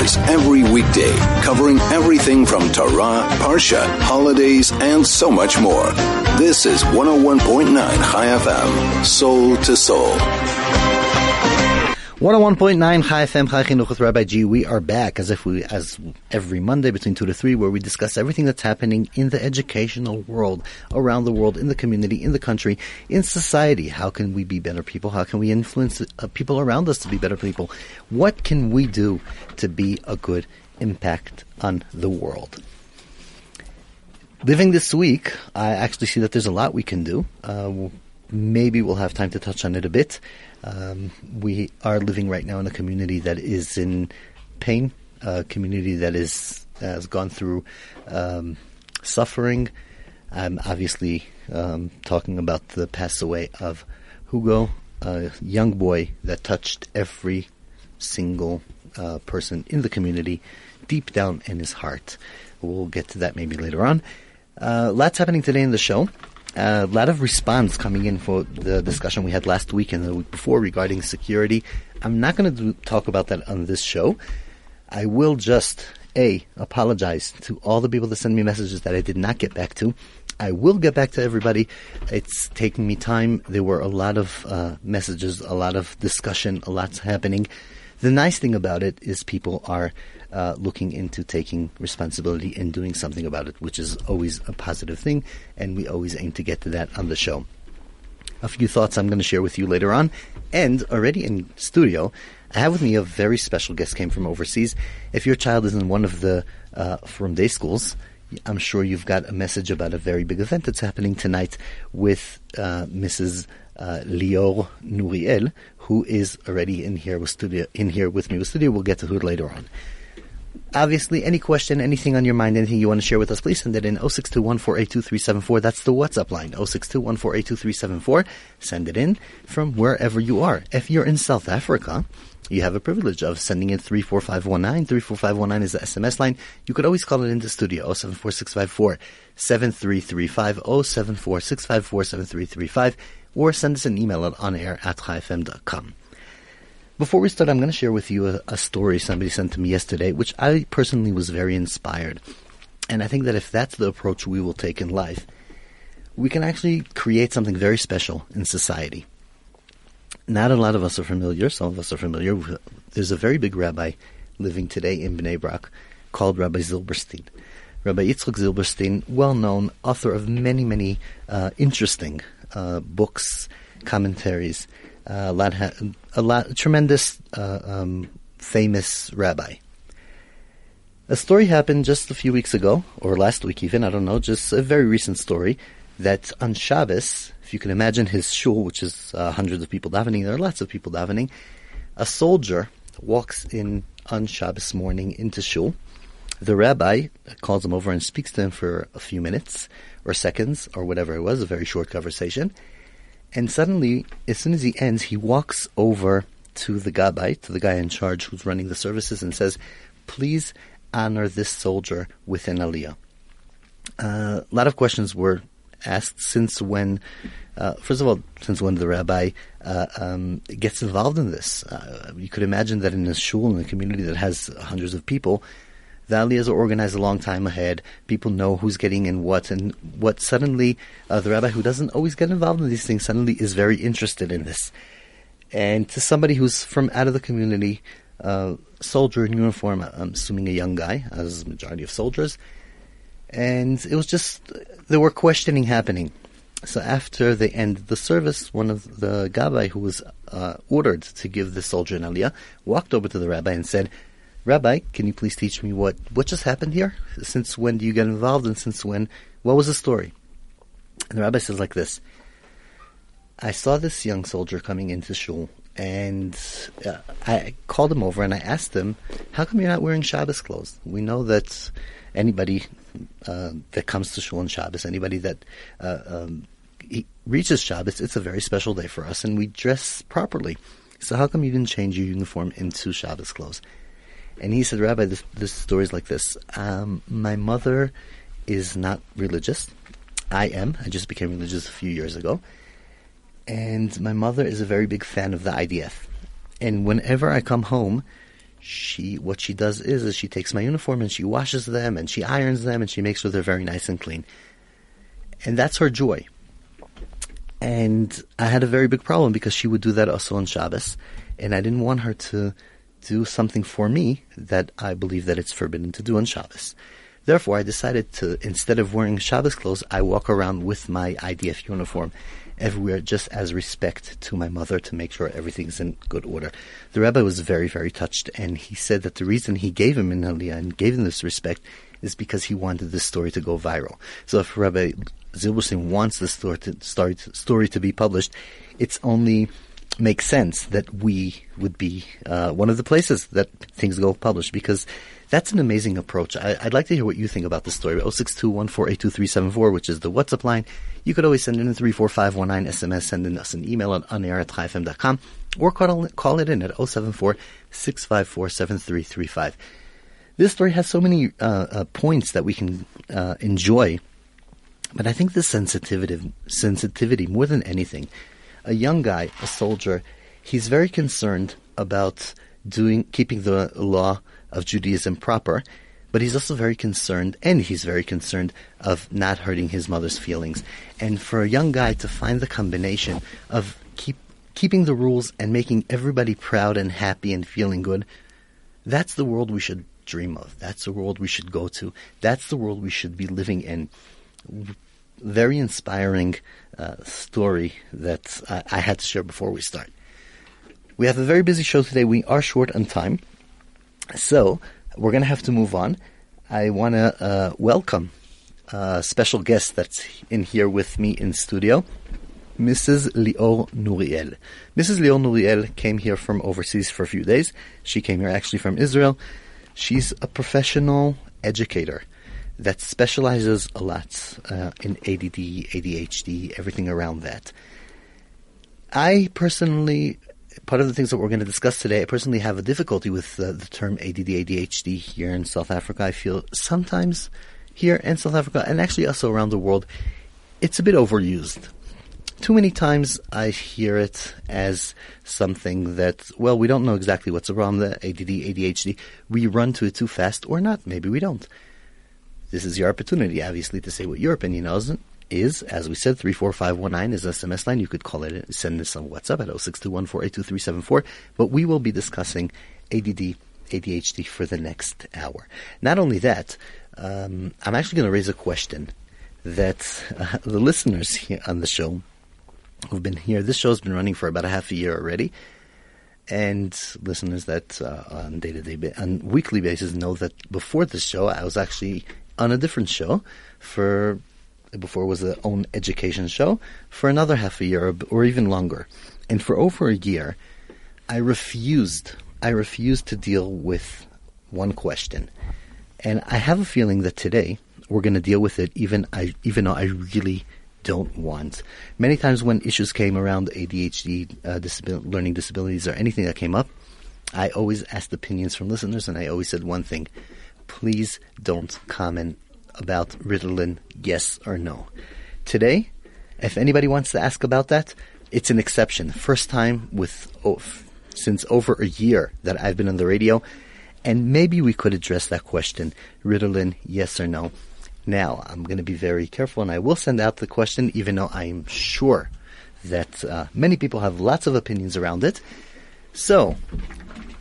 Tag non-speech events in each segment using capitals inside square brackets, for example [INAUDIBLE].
hours every weekday, covering everything from Torah, Parsha, holidays, and so much more. This is 101.9 Chai FM, soul to soul. 101.9 Chai FM Chai Chinuch with Rabbi G. We are back as if we, as every Monday between 2 to 3, where we discuss everything that's happening in the educational world, around the world, in the community, in the country, in society. How can we be better people? How can we influence uh, people around us to be better people? What can we do to be a good impact on the world? Living this week, I actually see that there's a lot we can do. Uh, maybe we'll have time to touch on it a bit. Um, we are living right now in a community that is in pain, a community that is has gone through um, suffering. I'm obviously um, talking about the pass away of Hugo, a young boy that touched every single uh, person in the community deep down in his heart. We'll get to that maybe later on. Uh, lots happening today in the show a lot of response coming in for the discussion we had last week and the week before regarding security. I'm not going to talk about that on this show. I will just a apologize to all the people that send me messages that I did not get back to. I will get back to everybody. It's taking me time. There were a lot of uh, messages, a lot of discussion, a lot's happening. The nice thing about it is people are uh, looking into taking responsibility and doing something about it, which is always a positive thing, and we always aim to get to that on the show. A few thoughts I'm going to share with you later on, and already in studio, I have with me a very special guest came from overseas. If your child is in one of the uh, from day schools, I'm sure you've got a message about a very big event that's happening tonight with uh, Mrs. Uh, Lior Nuriel, who is already in here with studio in here with me with studio. We'll get to her later on. Obviously, any question, anything on your mind, anything you want to share with us, please send it in 0621482374. That's the WhatsApp line, 0621482374. Send it in from wherever you are. If you're in South Africa, you have a privilege of sending in 34519. 34519 is the SMS line. You could always call it into studio, 074654 7335, 074654 7335, or send us an email at onair at. Before we start, I'm going to share with you a, a, story somebody sent to me yesterday, which I personally was very inspired. And I think that if that's the approach we will take in life, we can actually create something very special in society. Not a lot of us are familiar, some of us are familiar. With there's a very big rabbi living today in Bnei Brak called Rabbi Zilberstein. Rabbi Yitzchak Zilberstein, well known, author of many, many uh, interesting uh, books, commentaries, a lot, a lot, tremendous, uh, um, famous rabbi. A story happened just a few weeks ago, or last week even, I don't know, just a very recent story, that on Shabbos, if you can imagine his shul, which is uh, hundreds of people davening, there are lots of people davening, a soldier walks in on Shabbos morning into shul. The rabbi calls him over and speaks to him for a few minutes or seconds or whatever it was, a very short conversation. And suddenly, as soon as he ends, he walks over to the gabbai, to the guy in charge who's running the services, and says, "Please honor this soldier with an aliyah." Uh, a lot of questions were asked since when. Uh, first of all, since when the rabbi uh, um, gets involved in this, uh, you could imagine that in a shul in a community that has hundreds of people, the aliyahs are organized a long time ahead. People know who's getting in what, and what suddenly uh, the rabbi who doesn't always get involved in these things suddenly is very interested in this. And to somebody who's from out of the community, uh, soldier in uniform, I'm assuming a young guy, as majority of soldiers, and it was just there were questioning happening. So after they ended the service, one of the gabbai who was uh, ordered to give the soldier an aliyah walked over to the rabbi and said, Rabbi, can you please teach me what, what just happened here? Since when do you get involved and since when, what was the story? And the rabbi says like this, I saw this young soldier coming into shul and uh, I called him over and I asked him, how come you're not wearing Shabbos clothes? We know that anybody uh, that comes to shul on Shabbos, anybody that uh, um, reaches Shabbos, it's a very special day for us and we dress properly. So how come you didn't change your uniform into Shabbos clothes? And he said, Rabbi, this, this story is like this. Um, my mother is not religious. I am. I just became religious a few years ago. And my mother is a very big fan of the IDF. And whenever I come home, she what she does is, is she takes my uniform and she washes them and she irons them and she makes sure they're very nice and clean. And that's her joy. And I had a very big problem because she would do that also on Shabbos, and I didn't want her to do something for me that I believe that it's forbidden to do on Shabbos. Therefore, I decided to, instead of wearing Shabbos clothes, I walk around with my IDF uniform everywhere just as respect to my mother to make sure everything's in good order. The rabbi was very, very touched, and he said that the reason he gave him in Aliyah and gave him this respect is because he wanted this story to go viral. So if Rabbi Zilberstein wants this story to, story, story to be published, it's only makes sense that we would be uh, one of the places that things go published because that's an amazing approach. I, would like to hear what you think about this story. 06214827374, which is the WhatsApp line. You could always send in a 34519 SMS, send in us an email at onair at chaifm.com, or call, call it in at 074 This story has so many uh, uh, points that we can uh, enjoy, but I think the sensitivity, sensitivity more than anything, a young guy, a soldier, he's very concerned about doing keeping the law of Judaism proper, but he's also very concerned, and he's very concerned of not hurting his mother's feelings. And for a young guy to find the combination of keep keeping the rules and making everybody proud and happy and feeling good, that's the world we should dream of. That's the world we should go to. That's the world we should be living in. Very inspiring uh, story that I, I had to share before we start. We have a very busy show today. We are short on time. So we're going to have to move on. I want to uh, welcome a special guest that's in here with me in studio, Mrs. Lior Nuriel. Mrs. Lior Nuriel came here from overseas for a few days. She came here actually from Israel. She's a professional educator that specializes a lot uh, in ADD, ADHD, everything around that. I personally part of the things that we're going to discuss today, I personally have a difficulty with uh, the term ADD, ADHD here in South Africa. I feel sometimes here in South Africa, and actually also around the world, it's a bit overused. Too many times I hear it as something that, well, we don't know exactly what's with the ADD, ADHD. We run to it too fast or not. Maybe we don't. This is your opportunity, obviously, to say what your opinion is, is, as we said, 34519 is SMS line. You could call it, send this on WhatsApp at 0621482374. But we will be discussing ADD, ADHD for the next hour. Not only that, um, I'm actually going to raise a question that uh, the listeners here on the show who've been here, this show's been running for about a half a year already. And listeners that uh, on day to day, on weekly basis know that before this show, I was actually on a different show for before was a own education show, for another half a year or even longer. And for over a year, I refused, I refused to deal with one question. And I have a feeling that today we're going to deal with it even I, even though I really don't want. Many times when issues came around ADHD, uh, learning disabilities, or anything that came up, I always asked opinions from listeners, and I always said one thing: please don't comment about Ritalin, yes or no. Today, if anybody wants to ask about that, it's an exception. First time with oh, since over a year that I've been on the radio, and maybe we could address that question: Ritalin, yes or no. Now, I'm going to be very careful, and I will send out the question, even though I'm sure that uh, many people have lots of opinions around it. So,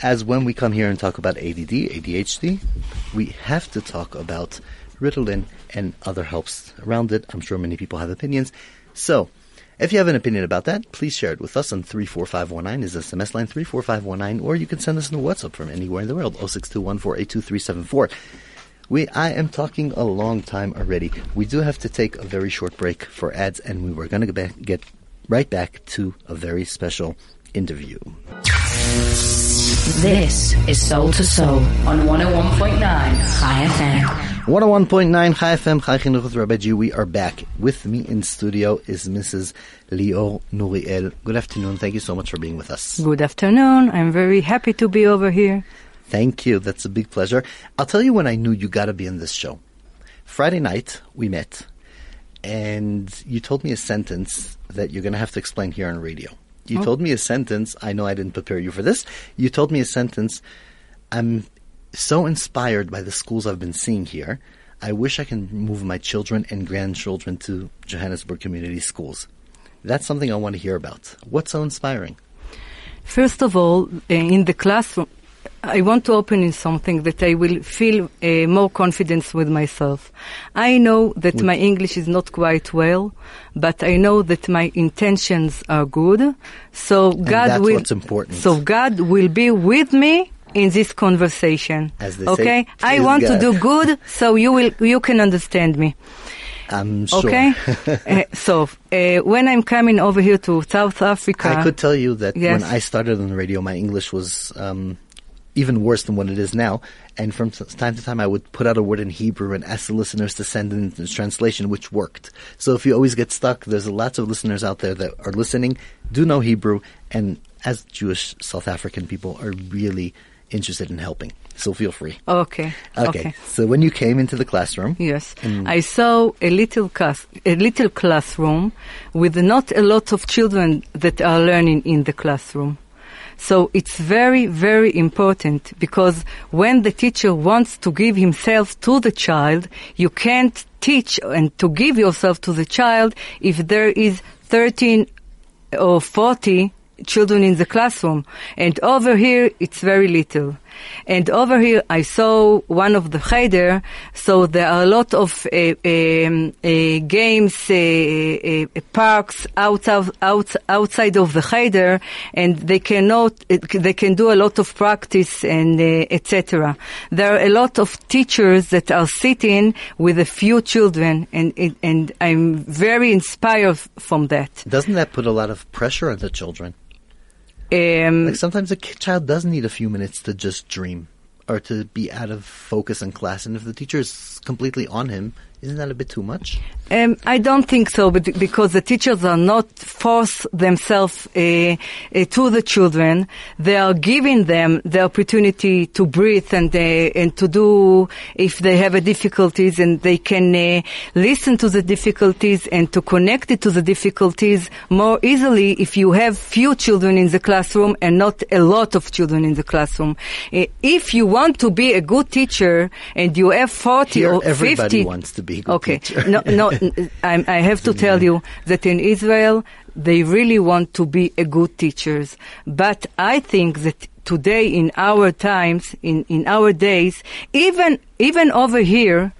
as when we come here and talk about ADD, ADHD, we have to talk about Ritalin, and other helps around it. I'm sure many people have opinions. So, if you have an opinion about that, please share it with us on 34519 is the SMS line 34519, or you can send us a WhatsApp from anywhere in the world, 0621482374. We, I am talking a long time already. We do have to take a very short break for ads, and we were going to get right back to a very special interview. This is Soul to Soul on 101.9 Chai FM. 101.9 Chai FM, Chai Chinuch with Rabbi G. We are back. With me in studio is Mrs. Lior Nuriel. Good afternoon. Thank you so much for being with us. Good afternoon. I'm very happy to be over here. Thank you. That's a big pleasure. I'll tell you when I knew you got to be in this show. Friday night, we met, and you told me a sentence that you're going to have to explain here on radio. You oh. told me a sentence. I know I didn't prepare you for this. You told me a sentence I'm so inspired by the schools I've been seeing here. I wish I can move my children and grandchildren to Johannesburg Community Schools. That's something I want to hear about. What's so inspiring? First of all, uh, in the classroom, I want to open in something that I will feel uh, more confidence with myself. I know that my English is not quite well, but I know that my intentions are good. So God will. So God will be with me in this conversation. As they say, okay, I want God. to do good, [LAUGHS] so you will you can understand me. I'm sure. Okay. [LAUGHS] uh, so uh, when I'm coming over here to South Africa, I could tell you that Yes. when I started on the radio, my English was um, even worse than what it is now. And from time to time, I would put out a word in Hebrew and ask the listeners to send in the translation, which worked. So if you always get stuck, there's lots of listeners out there that are listening, do know Hebrew, and as Jewish South African people are really interested in helping. So feel free. Okay. Okay. So when you came into the classroom, Yes, I saw a little class, a little classroom with not a lot of children that are learning in the classroom. So it's very, very important because when the teacher wants to give himself to the child, you can't teach and to give yourself to the child if there is 13 or 40 children in the classroom. And over here, it's very little. And over here, I saw one of the cheder, so there are a lot of uh, um, uh, games, uh, uh, parks outside, out, outside of the cheder, and they cannot, uh, they can do a lot of practice and uh, etc. There are a lot of teachers that are sitting with a few children, and and I'm very inspired from that. doesn't that put a lot of pressure on the children? Um, Like sometimes a child does need a few minutes to just dream or to be out of focus in class, and if the teacher is completely on him, isn't that a bit too much? Um, I don't think so, but because the teachers are not force themselves uh, uh, to the children, they are giving them the opportunity to breathe and uh, and to do if they have a difficulties, and they can uh, listen to the difficulties and to connect it to the difficulties more easily if you have few children in the classroom and not a lot of children in the classroom. Uh, if you want to be a good teacher and you have forty Here, or everybody fifty, wants to be okay. no, no, [LAUGHS] I, I have to tell you that in Israel, they really want to be a good teachers. But I think that today, in our times, in, in our days, even, even over here,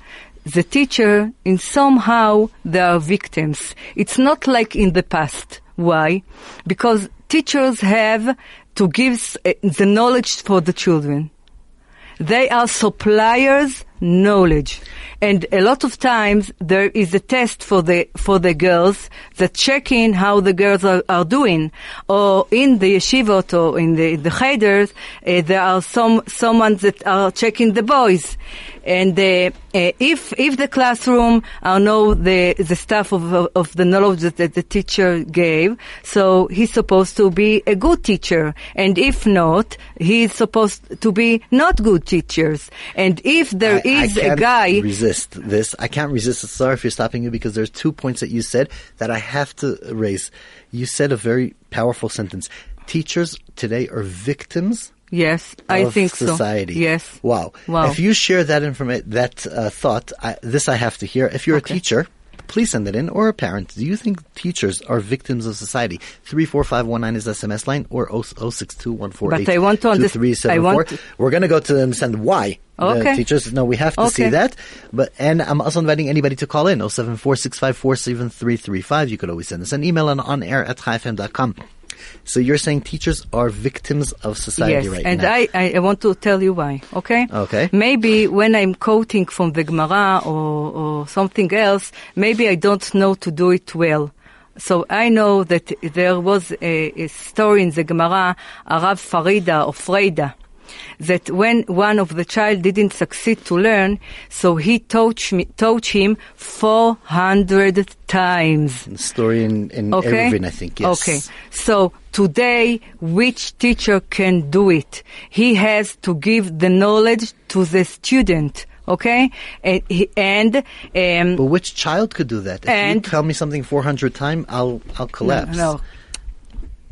the teacher, in somehow, they are victims. It's not like in the past. Why? Because teachers have to give uh, the knowledge for the children. They are suppliers knowledge. And a lot of times there is a test for the, for the girls that check in how the girls are, are doing. Or in the yeshivot or in the, the cheders, uh, there are some, someone that are checking the boys. And uh, uh, if if the classroom I know the the stuff of of the knowledge that, that the teacher gave, so he's supposed to be a good teacher. And if not, he's supposed to be not good teachers. And if there is a can't guy, resist this. I can't resist. Sorry for stopping you because there's two points that you said that I have to raise. You said a very powerful sentence. Teachers today are victims yes, I think society. so. Yes. Wow. Wow. If you share that information, that uh, thought, I, this I have to hear. If you're Okay. a teacher, please send it in, or a parent. Do you think teachers are victims of society? Three four five one nine is SMS line, or oh six two one four eight. But I want to underst- I want to- We're going to go to them and send why. The Okay. teachers, no, we have to see that. But and I'm also inviting anybody to call in 07465473335. You could always send us an email on on air at chaifm.com. So you're saying teachers are victims of society yes, right and now? I, I I want to tell you why. Okay. Okay. Maybe when I'm quoting from the Gemara or, or something else, maybe I don't know to do it well. So I know that there was a, a story in the Gemara, Arav Farida or Freida, that when one of the child didn't succeed to learn, so he taught, me, taught him 400 times. story in, in Okay. I think. Yes. Okay. So today, which teacher can do it? He has to give the knowledge to the student. Okay. And, and um, But which child could do that? If And- you tell me something 400 times, I'll I'll collapse. no.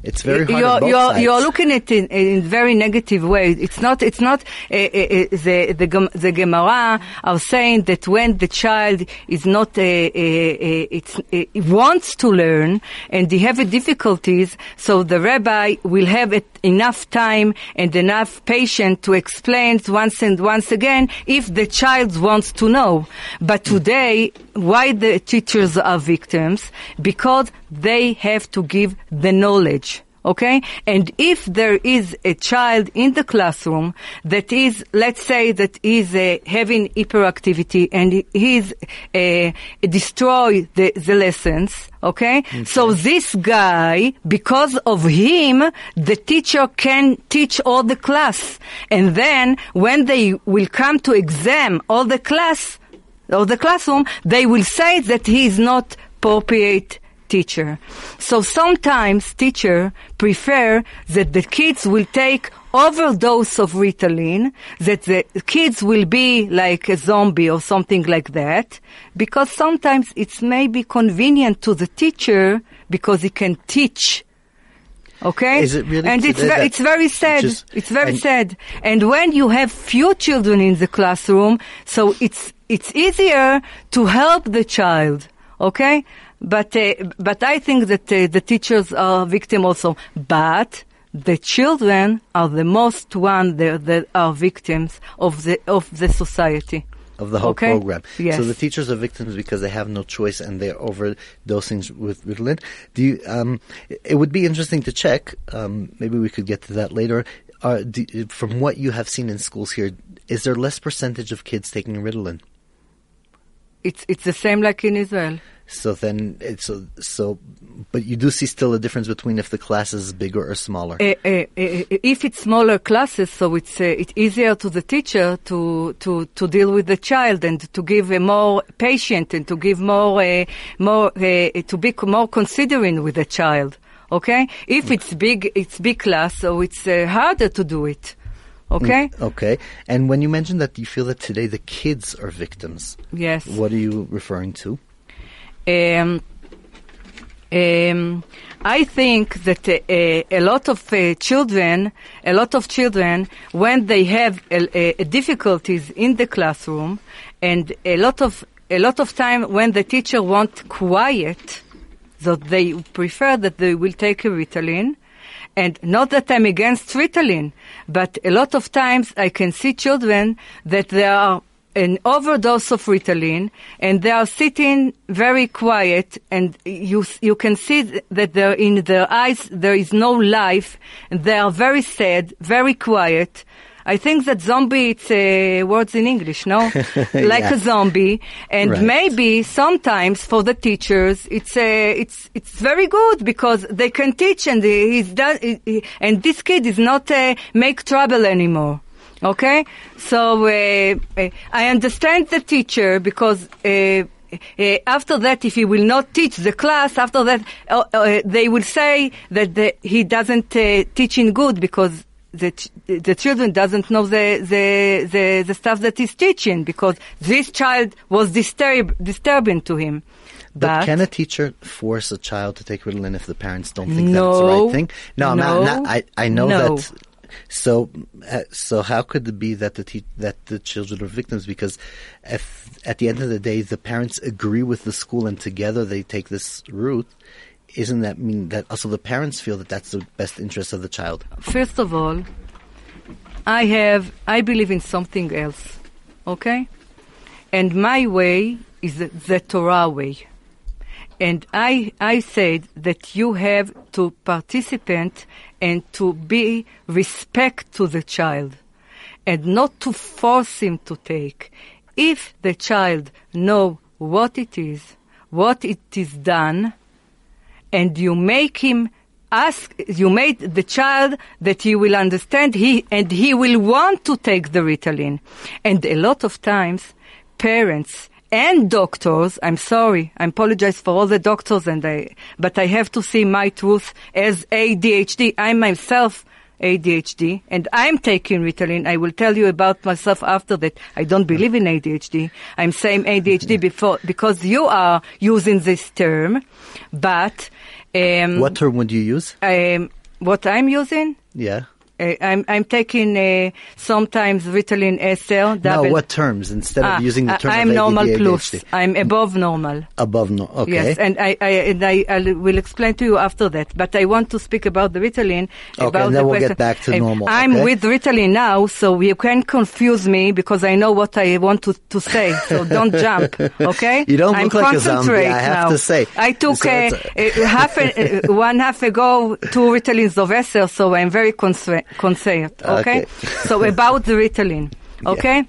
It's very hard. You're, you're, you're looking at it in, in very negative way. It's not. It's not. Uh, uh, the the the Gemara are saying that when the child is not, uh, it's wants to learn and they have difficulties, so the rabbi will have enough time and enough patience to explain once and once again if the child wants to know. But today, why the teachers are victims? Because they have to give the knowledge. Okay? And if there is a child in the classroom that is, let's say that is uh, having hyperactivity and he- he's uh, destroy the, the lessons, okay? So this guy, because of him, the teacher can teach all the class. And then when they will come to exam all the class, or the classroom, they will say that he is not appropriate teacher. So sometimes teacher prefer that the kids will take overdose of Ritalin, that the kids will be like a zombie or something like that, because sometimes it's maybe convenient to the teacher because he can teach. Okay? Is it really And it's, ve- it's very sad. just- it's very and- sad. And when you have few children in the classroom, so it's it's easier to help the child. Okay, but uh, but I think that uh, the teachers are victim also. But the children are the most one that, that are victims of the of the society. of the whole Okay? program. Yes. So the teachers are victims because they have no choice and they're overdosing with Ritalin. Do you, um, it would be interesting to check. Um, maybe we could get to that later. Uh, do, from what you have seen in schools here, is there less percentage of kids taking Ritalin? It's it's the same like in Israel. So then, it's so, so, but you do see still a difference between if the class is bigger or smaller. Uh, uh, uh, if it's smaller classes, so it's it's easier to the teacher to to to deal with the child and to give a more patient and to give more uh, more uh, to be more considering with the child. Okay, if it's big, it's big class, so it's uh, harder to do it. Okay. Okay. And when you mentioned that you feel that today the kids are victims, Yes. what are you referring to? Um, um, I think that uh, a, lot of uh, children, a lot of children, when they have a, a difficulties in the classroom, and a lot of a lot of time when the teacher want quiet, so they prefer that they will take a Ritalin. And not that I'm against Ritalin, but a lot of times I can see children that they are an overdose of Ritalin and they are sitting very quiet and you, you can see that they're in their eyes there is no life and they are very sad, very quiet. I think that zombie, it's uh, words in English, no? [LAUGHS] like Yeah. a zombie. And Right. maybe sometimes for the teachers, it's uh, it's it's very good because they can teach and he's done, he- and this kid is not uh, make trouble anymore. Okay, so uh, uh, I understand the teacher because. Uh, uh, after that, if he will not teach the class, after that, uh, uh, they will say that the, he doesn't uh, teach in good because the ch- the children doesn't know the, the the the stuff that he's teaching because this child was disturb disturbing to him. But, can a teacher force a child to take Ritalin if the parents don't think No. that's the right thing? No, I'm not, No. not- I, I know No. that. So, uh, so how could it be that the te- that the children are victims? Because if at the end of the day the parents agree with the school and together they take this route, isn't that mean that oh, also the parents feel that that's the best interest of the child? First of all, I have I believe in something else, okay, and my way is the, the Torah way. And I, I said that you have to participate and to be respect to the child and not to force him to take. If the child know what it is, what it is done, and you make him ask, you made the child that he will understand he, and he will want to take the Ritalin. And a lot of times, parents and doctors, I'm sorry, I apologize for all the doctors and I, but I have to see my truth as ADHD. I myself ADHD and I'm taking Ritalin. I will tell you about myself after that. I don't believe in ADHD. I'm saying ADHD before, because you are using this term, but, um, What term would you use? um, what I'm using, Yeah. Uh, I'm I'm taking uh, sometimes Ritalin SL. Now, what terms instead of Ah, using the term I'm normal ADD, plus. I'm above normal. above normal. Okay. Yes, and I, I and I, I will explain to you after that. But I want to speak about the Ritalin. Okay, about and the then we'll question. get back to normal, I'm okay? with Ritalin now, so you can confuse me because I know what I want to, to say. So [LAUGHS] don't jump, okay? You don't I'm look like a zombie, I have now. to say. I took So uh, uh, half a, one half ago two Ritalins of Esser, so I'm very concerned. Concerned ah, okay? Okay. so about the Ritalin, [LAUGHS] okay?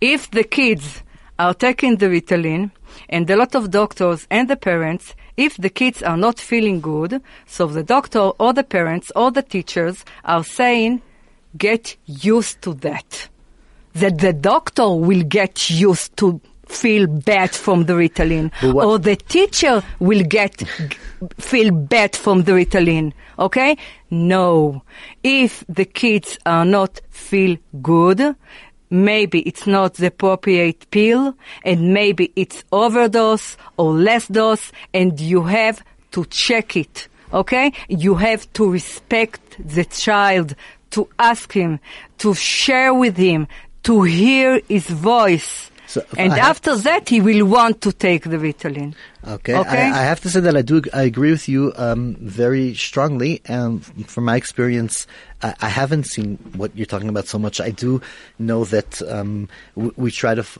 if the kids are taking the Ritalin, and a lot of doctors and the parents, if the kids are not feeling good, so the doctor or the parents or the teachers are saying, get used to that. That the doctor will get used to feel bad from the Ritalin, or the teacher will get feel bad from the Ritalin. Okay? No. If the kids are not feel good, maybe it's not the appropriate pill, and maybe it's overdose or less dose, and you have to check it. Okay? You have to respect the child, to ask him, to share with him, to hear his voice. So and after that, he will want to take the Ritalin. Okay. Okay. I, I have to say that I do. I agree with you um, very strongly. And from my experience, I, I haven't seen what you're talking about so much. I do know that um, we, we try to. F-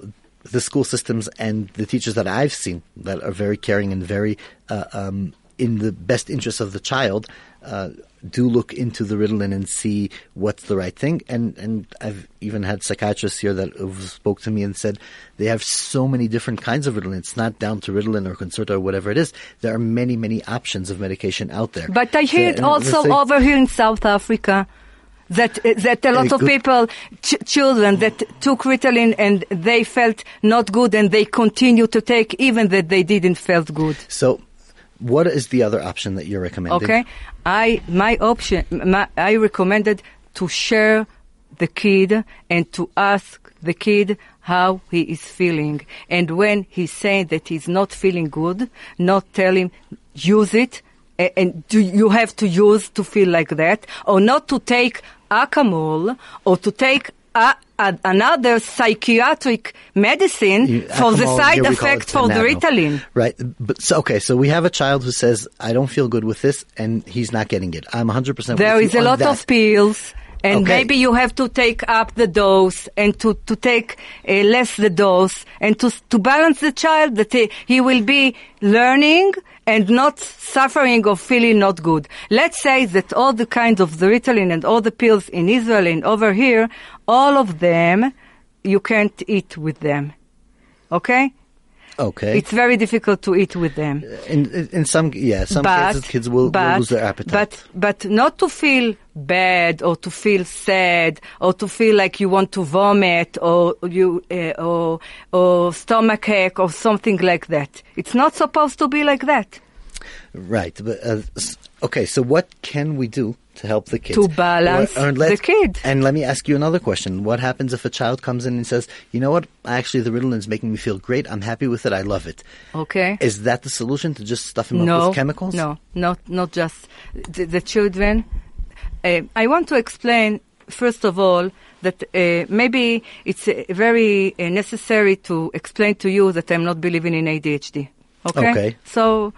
the school systems and the teachers that I've seen that are very caring and very uh, um, in the best interest of the child uh, do look into the Ritalin and see what's the right thing. And and I've even had psychiatrists here that spoke to me and said they have so many different kinds of Ritalin. It's not down to Ritalin or Concerta or whatever it is. There are many many options of medication out there. But I hear it also thing- over here in South Africa. That, that a lot Uh, of people, ch- children that took Ritalin and they felt not good and they continue to take even that they didn't felt good. So, what is the other option that you're recommending? Okay, I my option my, I recommended to share the kid and to ask the kid how he is feeling, and when he's saying that he's not feeling good, not tell him use it. And do you have to use to feel like that, or not to take Acamol, or to take a, a, another psychiatric medicine You- for the side here we call effect for the Ritalin. Right. But so okay, so we have a child who says, "I don't feel good with this," and he's not getting it. I'm 100 percent. There is a lot of pills, and Okay. maybe you have to take up the dose and to, to take uh, less the dose and to to balance the child that he, he will be learning and not suffering or feeling not good. Let's say that all the kinds of the Ritalin and all the pills in Israel and over here, all of them, you can't eat with them. Okay? Okay. It's very difficult to eat with them. in, in some yeah some but, cases kids will, will but- lose their appetite. But but not to feel bad or to feel sad or to feel like you want to vomit or you uh, or or stomach ache or something like that. It's not supposed to be like that. right. But uh, okay. So what can we do to help the kids To balance Or- or the kid. And let me ask you another question: What happens if a child comes in and says, "You know what? Actually, the Ritalin is making me feel great. I'm happy with it. I love it." Okay. Is that the solution to just stuff him no, up with chemicals? No, not not just the, the children. Uh, I want to explain first of all that uh, maybe it's uh, very uh, necessary to explain to you that I'm not believing in ADHD. Okay. Okay. So.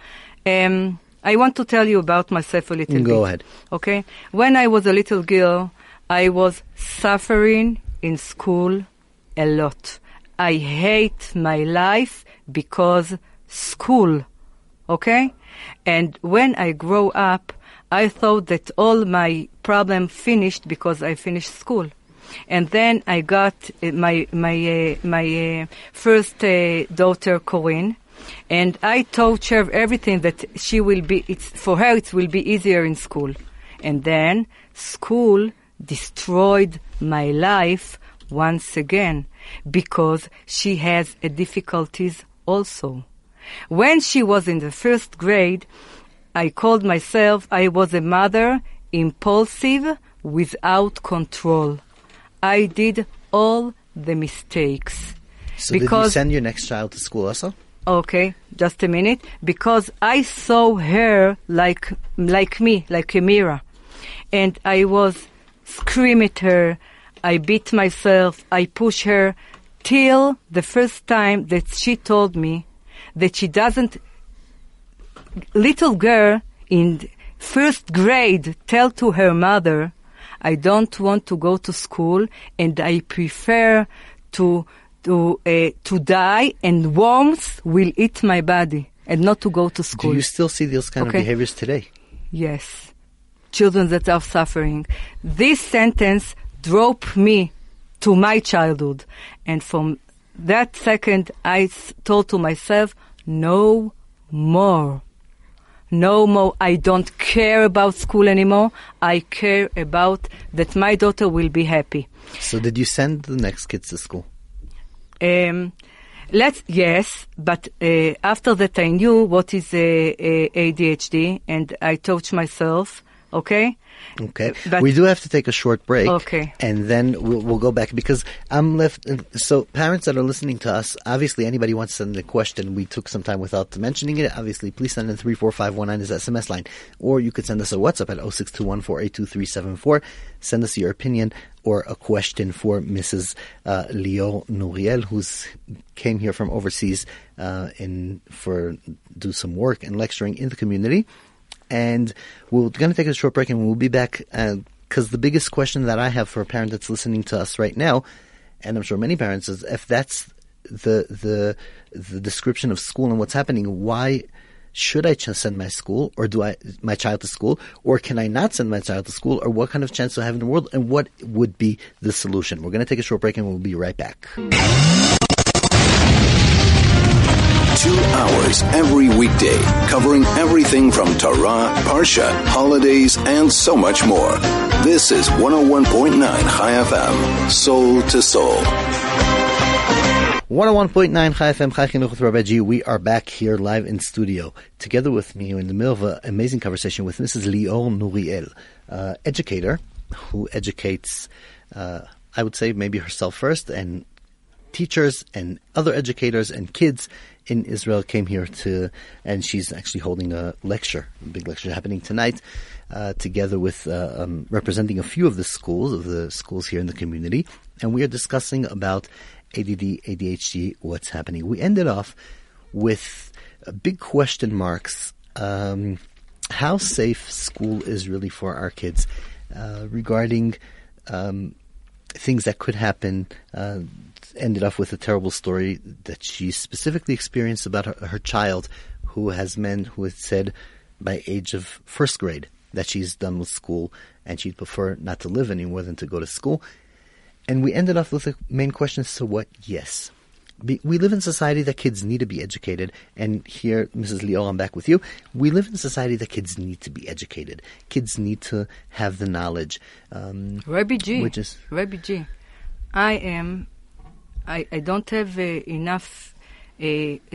Um, I want to tell you about myself a little bit. Go ahead. Okay. When I was a little girl, I was suffering in school a lot. I hate my life because school. Okay? And when I grow up, I thought that all my problem finished because I finished school. And then I got uh, my my uh, my uh, first uh, daughter Corinne, and I taught her everything that she will be. It's for her. It will be easier in school, and then school destroyed my life once again because she has a difficulties also. When she was in the first grade, I called myself I was a mother impulsive without control. I did all the mistakes So did you because send your next child to school also? Okay, just a minute. Because I saw her like like me, like a mirror, and I was scream at her. I beat myself. I push her till the first time that she told me that she doesn't. Little girl in first grade tell to her mother, "I don't want to go to school, and I prefer to." To uh, to die and warmth will eat my body and not to go to school. Do you still see those kind Okay. of behaviors today? Yes. Children that are suffering. This sentence drove me to my childhood. And from that second, I s- told to myself, no more. No more. I don't care about school anymore. I care about that my daughter will be happy. So did you send the next kids to school? Um, let's yes, but uh, after that I knew what is uh, uh, ADHD, and I taught myself. Okay, Okay. But- we do have to take a short break. Okay. And then we'll, we'll go back because I'm left. So parents that are listening to us, obviously anybody wants to send a question. We took some time without mentioning it. Obviously, please send in 34519 is SMS line. Or you could send us a WhatsApp at 0621482374. Send us your opinion or a question for Mrs. Uh, Lior Nuriel, who's came here from overseas uh, in for do some work and lecturing in the community and we're going to take a short break and we'll be back because the biggest question that I have for a parent that's listening to us right now, and I'm sure many parents, is if that's the the the description of school and what's happening, why should I send my school or do I my child to school or can I not send my child to school or what kind of chance do I have in the world and what would be the solution? We're going to take a short break and we'll be right back. Two hours every weekday, covering everything from Torah, Parsha, holidays, and so much more. This is 101.9 Chai FM, soul to soul. 101.9 Chai FM Chai Chinuch with Rabbi G. We are back here live in studio together with me in the middle of an amazing conversation with Mrs. Lior Nuriel, uh, educator who educates, uh, I would say maybe herself first and teachers and other educators and kids in Israel came here to, and she's actually holding a lecture, a big lecture happening tonight, uh, together with uh, um, representing a few of the schools, of the schools here in the community, and we are discussing about ADD, ADHD, what's happening. We ended off with big question marks. Um, how safe school is really for our kids uh, regarding um, things that could happen. Uh, ended up with a terrible story that she specifically experienced about her, her child, who has men who had said by age of first grade that she's done with school and she'd prefer not to live anymore than to go to school. And we ended off with the main question: So what? Yes. We live in society that kids need to be educated, and here, Mrs. Lior, I'm back with you. We live in society that kids need to be educated. Kids need to have the knowledge. Um, Rabbi G. Which is- Rabbi G. I am. I, I don't have uh, enough uh,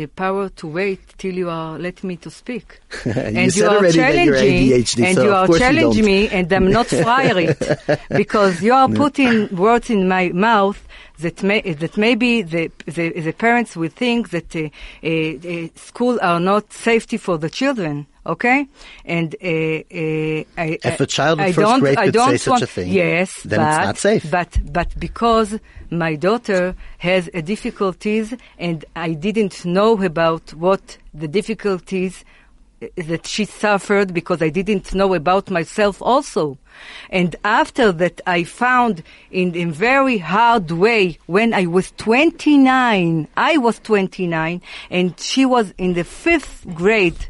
uh, power to wait till you are let me to speak. [LAUGHS] You and you are already that you're challenging, ADHD, and so you are challenging me, and I'm not [LAUGHS] fire it because you are putting words in my mouth that may, that maybe the, the the parents will think that uh, uh, uh, school are not safety for the children. Okay, and uh, uh, I, If a child in I first don't, grade could say such want, a thing, yes, then but, it's not safe. But but because my daughter has a difficulties and I didn't know about what the difficulties that she suffered because I didn't know about myself also. And after that I found in a very hard way when I was 29, I was 29 and she was in the fifth grade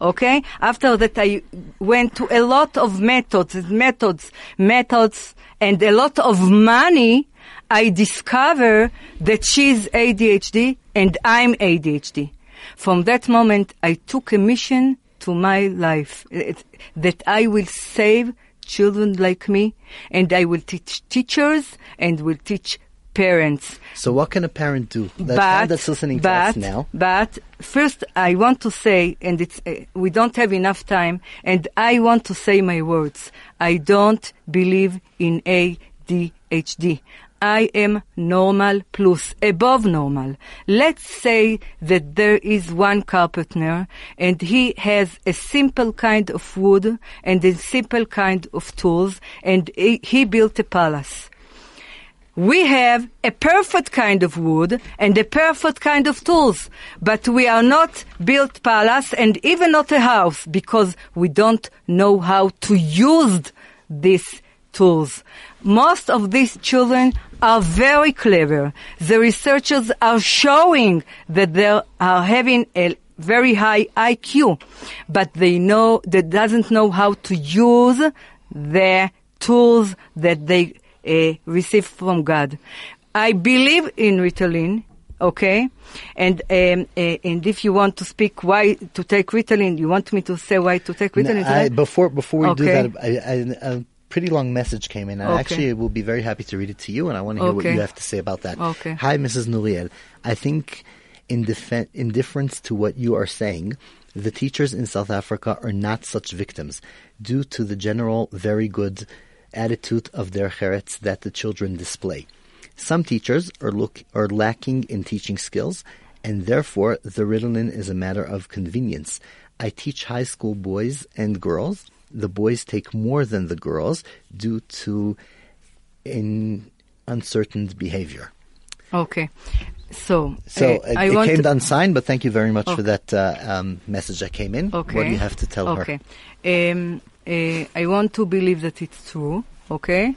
Okay. After that, I went to a lot of methods, methods, methods, and a lot of money. I discover that she's ADHD and I'm ADHD. From that moment, I took a mission to my life it- that I will save children like me and I will teach teachers and will teach parents So what can a parent do? That but, that's listening to us now. But first, I want to say, and it's uh, we don't have enough time, and I want to say my words. I don't believe in ADHD. I am normal plus above normal. Let's say that there is one carpenter and he has a simple kind of wood and a simple kind of tools and he built a palace. We have a perfect kind of wood and a perfect kind of tools, but we are not built palace and even not a house because we don't know how to use these tools. Most of these children are very clever. The researchers are showing that they are having a very high IQ, but they know, they doesn't know how to use the tools that they uh, receive from God. I believe in Ritalin, okay? And um, uh, and if you want to speak why to take Ritalin, you want me to say why to take Ritalin? No, I, before before we do Okay. that, I, I, a pretty long message came in, and Okay. actually, I will be very happy to read it to you, and I want to hear what you have to say about that. Okay. Hi, Mrs. Nuriel. I think, in defen- in difference to what you are saying, the teachers in South Africa are not such victims, due to the general very good attitude of their herets that the children display. Some teachers are look are lacking in teaching skills, and therefore the Ritalin is a matter of convenience. I teach high school boys and girls. The boys take more than the girls due to in uncertain behavior. Okay. So, So uh, it, I it came to- unsigned, but thank you very much for that uh, um, message that came in. Okay. What do you have to tell okay. her? Um, uh, I want to believe that it's true. Okay.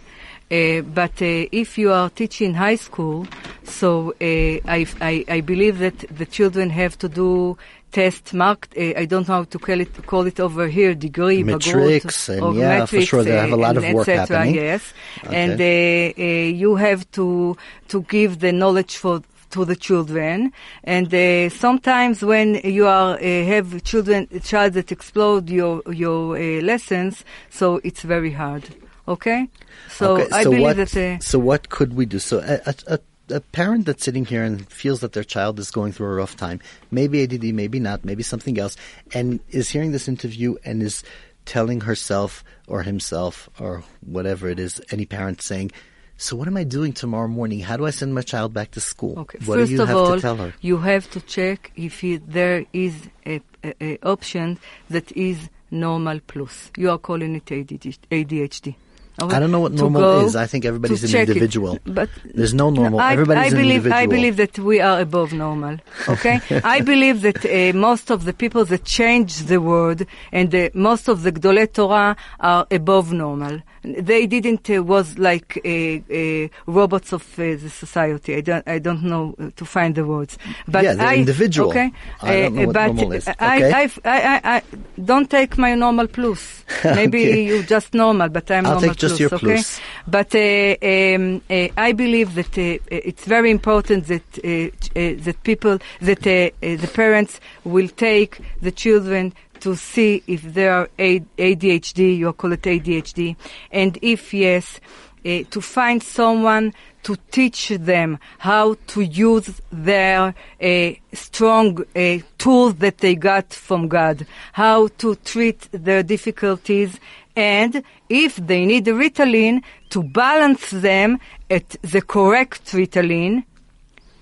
Uh, but uh, if you are teaching high school, so uh, I, I, I believe that the children have to do test marked. Uh, I don't know how to call it call it over here. Degree, Matric, and or yeah, for sure, they have a lot of work cetera, happening. Yes, Okay. and uh, uh, you have to to give the knowledge for to the children and uh, sometimes when you are uh, have children a child that explode your your uh, lessons so it's very hard okay so okay, i so believe what, that uh, so what could we do? So a, a, a, parent that's sitting here and feels that their child is going through a rough time, maybe ADD, maybe not, maybe something else, and is hearing this interview and is telling herself or himself or whatever it is, any parent saying, so what am I doing tomorrow morning? How do I send my child back to school? Okay. What First do you of have all, to tell her? you have to check if it, there is a, a, a option that is normal plus. You are calling it ADD, ADHD. I don't know what normal go is. I think everybody's an check it. individual. But There's no normal. I, Everybody's I an believe, individual. I believe that we are above normal. [LAUGHS] Okay, I believe that uh, most of the people that change the world and uh, most of the Gdolei Torah are above normal. They didn't uh, was like uh, uh, robots of uh, the society. I don't I don't know uh, to find the words. But Yeah, they're I, individual. Okay, I don't know uh, what but normal is. Okay. I, I, I, I don't take my normal plus. [LAUGHS] Maybe Okay. you just normal, but I'm I'll normal take just plus. your okay? plus. But uh, um, uh, I believe that uh, it's very important that uh, uh, that people that uh, uh, the parents will take the children to see if they are ADHD. You call it ADHD, and if yes, uh, to find someone to teach them how to use their uh, strong uh, tools that they got from God, how to treat their difficulties, and if they need Ritalin, to balance them at the correct Ritalin,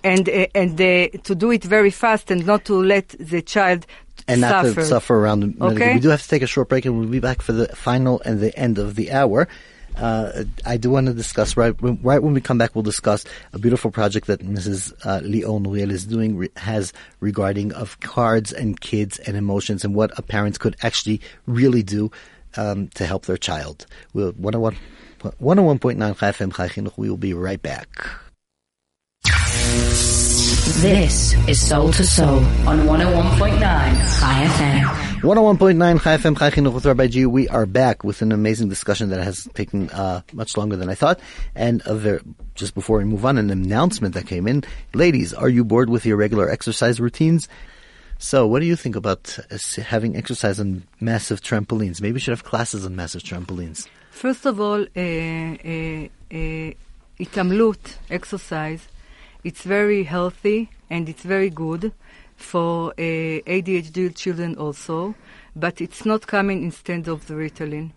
and uh, and uh, to do it very fast and not to let the child and not suffer. to suffer around the medical. Okay. We do have to take a short break, and we'll be back for the final and the end of the hour. Uh, I do want to discuss right when, right when we come back. We'll discuss a beautiful project that Mrs. Uh, Lior Nuriel is doing re- has regarding of cards and kids and emotions and what a parent could actually really do um, to help their child. We'll 101, 101.9 FM Chai We will be right back. This is Soul to Soul on 101.9 Chai FM. 101.9 Chai FM, Chai Chinuch with Rabbi G. We are back with an amazing discussion that has taken uh, much longer than I thought. And just before we move on, an announcement that came in. Ladies, are you bored with your regular exercise routines? So, what do you think about having exercise on massive trampolines? Maybe we should have classes on massive trampolines. First of all, התעמלות, uh, uh, exercise it's very healthy and it's very good for uh, ADHD children also, but it's not coming instead of the Ritalin.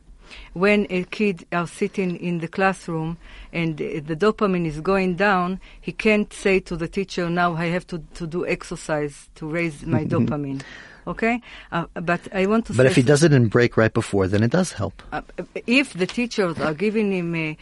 when a kid are sitting in the classroom and the dopamine is going down, he can't say to the teacher, now I have to, to do exercise to raise my [LAUGHS] dopamine. Okay? Uh, but I want to But if he does it in break right before, then it does help. uh, if the teachers are giving him a,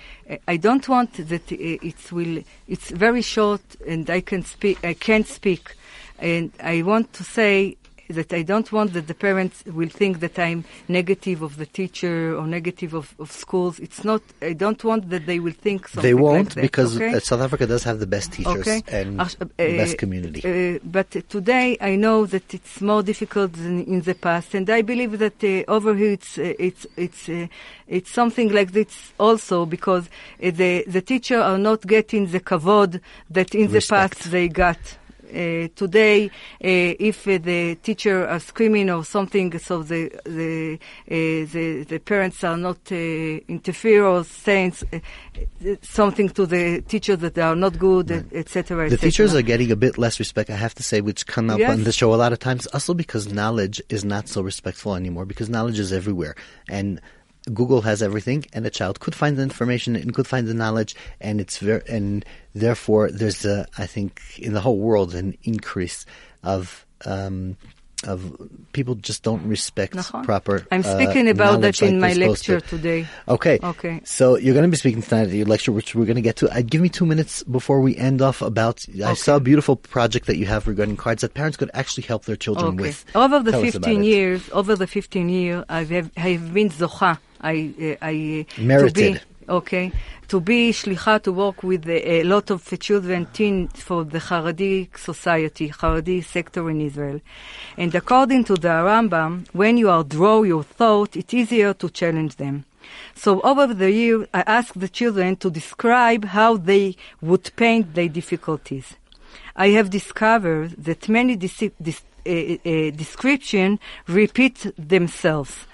I don't want that it will it's very short and I can speak I can't speak and I want to say that I don't want that the parents will think that I'm negative of the teacher or negative of, of schools. It's not. I don't want that they will think something They won't like that, because okay? uh, South Africa does have the best teachers Okay. and Uh, best community. Uh, but today I know that it's more difficult than in the past, and I believe that uh, over here it's uh, it's it's uh, it's something like this also because uh, the the teacher are not getting the kavod that in the past they got. Uh, today, uh, if uh, the teacher are screaming or something, so the the uh, the, the parents are not uh, interfere or saying something to the teacher that they are not good, etc. the teachers are getting a bit less respect, I have to say, which come up Yes. on the show a lot of times. Also because knowledge is not so respectful anymore because knowledge is everywhere. And Google has everything, and a child could find the information and could find the knowledge, and it's very, and therefore there's a, I think, in the whole world, an increase of, um, of people just don't respect Nachon. proper. I'm uh, speaking about that in like my lecture to. today. Okay. Okay. So you're going to be speaking tonight at your lecture, which we're going to get to. Uh, give me two minutes before we end off about. I saw a beautiful project that you have regarding cards that parents could actually help their children Okay. with. Over the Tell 15 years, over the 15 years, I have, I have been zocha. I, uh, I uh, Merited. To be, okay, to be shlicha to work with a, a lot of children, teens for the Haredi society, Haredi sector in Israel. And according to the Rambam, when you outdraw your thought, it's easier to challenge them. So over the year, I asked the children to describe how they would paint their difficulties. I have discovered that many dis- dis- uh, uh, description repeat themselves.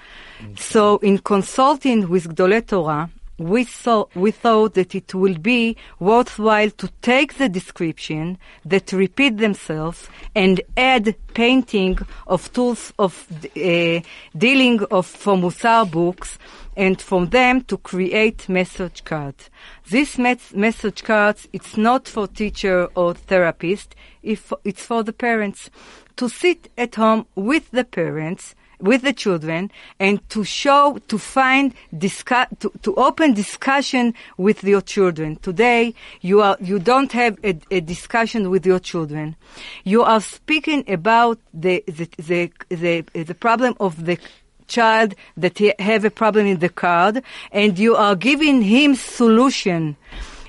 So in consulting with Gdolei Torah, we, saw, we thought that it will be worthwhile to take the description that repeat themselves and add painting of tools of uh, dealing of from Musar books and from them to create message cards. This mes- message cards, it's not for teacher or therapist, if it's for the parents to sit at home with the parents with the children and to show, to find, discuss, to, to open discussion with your children. Today, you are, you don't have a, a discussion with your children. You are speaking about the, the, the, the, the problem of the child that he have a problem in the card and you are giving him solution.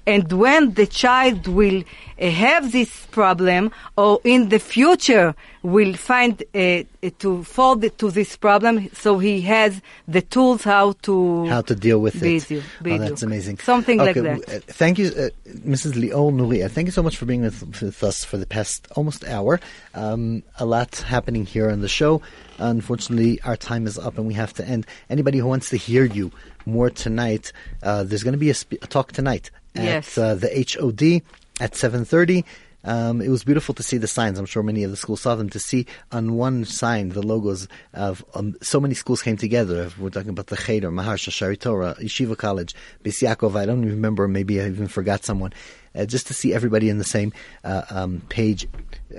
And when the child will uh, have this problem or in the future will find uh, uh, to fall to this problem, so he has the tools how to How to deal with it. Bediuk, Oh, that's amazing. Something like that. uh, thank you, uh, Mrs. Lior Nuriel. Thank you so much for being with, with us for the past almost hour. Um, a lot happening here on the show. Unfortunately, our time is up and we have to end. Anybody who wants to hear you more tonight, uh, there's going to be a, sp- a talk tonight at yes. uh, the HOD at 7:30. Um, it was beautiful to see the signs. I'm sure many of the schools saw them. To see on one sign the logos of um, so many schools came together. We're talking about the Cheder, Maharsha, Sha'arei Torah, Yeshiva College, Bis Yaakov. I don't remember. Maybe I even forgot someone. Uh, just to see everybody in the same uh, um, page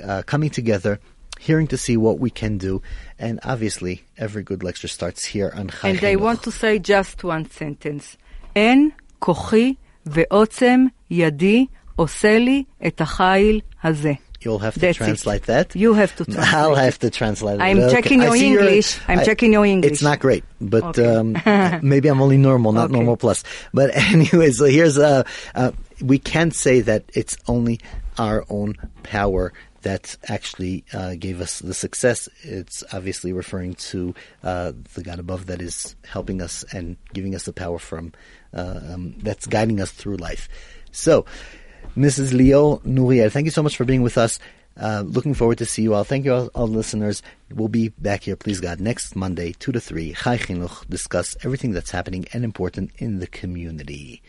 uh, coming together hearing to see what we can do. And obviously, every good lecture starts here on And I want to say just one sentence. En kochi ועוצם ידי עושה לי את החיל הזה. You'll have to That's it. translate that. You have to translate I'll [LAUGHS] it. have to translate it. I'm Okay. checking I your see English. I'm checking your English. It's not great, but Okay. um, [LAUGHS] maybe I'm only normal, not Okay. normal plus. But [LAUGHS] anyway, so here's uh, uh, we can't say that it's only our own power that actually uh, gave us the success. It's obviously referring to uh, the God above that is helping us and giving us the power from uh, um, that's guiding us through life. So. Mrs. Lior Nuriel, thank you so much for being with us. Uh, looking forward to see you all. Thank you all, all listeners. We'll be back here, please God, next Monday, 2 to 3. Chai Chinuch, discuss everything that's happening and important in the community.